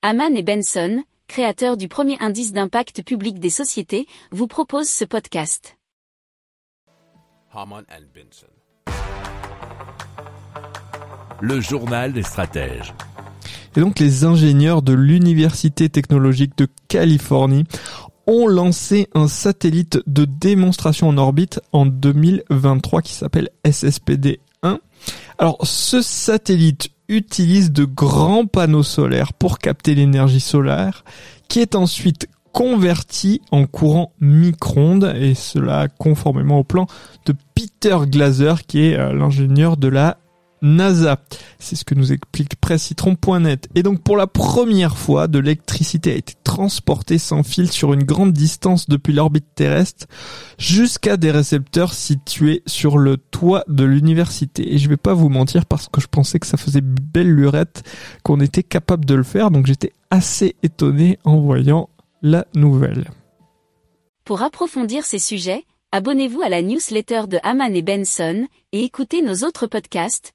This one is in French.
Haman et Benson, créateurs du premier indice d'impact public des sociétés, vous proposent ce podcast. Haman and Benson. Le journal des stratèges. Et donc les ingénieurs de l'Université technologique de Californie ont lancé un satellite de démonstration en orbite en 2023 qui s'appelle SSPD-1. Alors ce satellite utilise de grands panneaux solaires pour capter l'énergie solaire qui est ensuite converti en courant micro-ondes et cela conformément au plan de Peter Glaser qui est euh, l'ingénieur de la NASA. C'est ce que nous explique presscitron.net. Et donc pour la première fois, de l'électricité a été transportée sans fil sur une grande distance depuis l'orbite terrestre jusqu'à des récepteurs situés sur le toit de l'université. Et je vais pas vous mentir parce que je pensais que ça faisait belle lurette qu'on était capable de le faire. Donc j'étais assez étonné en voyant la nouvelle. Pour approfondir ces sujets, abonnez-vous à la newsletter de Haman et Benson et écoutez nos autres podcasts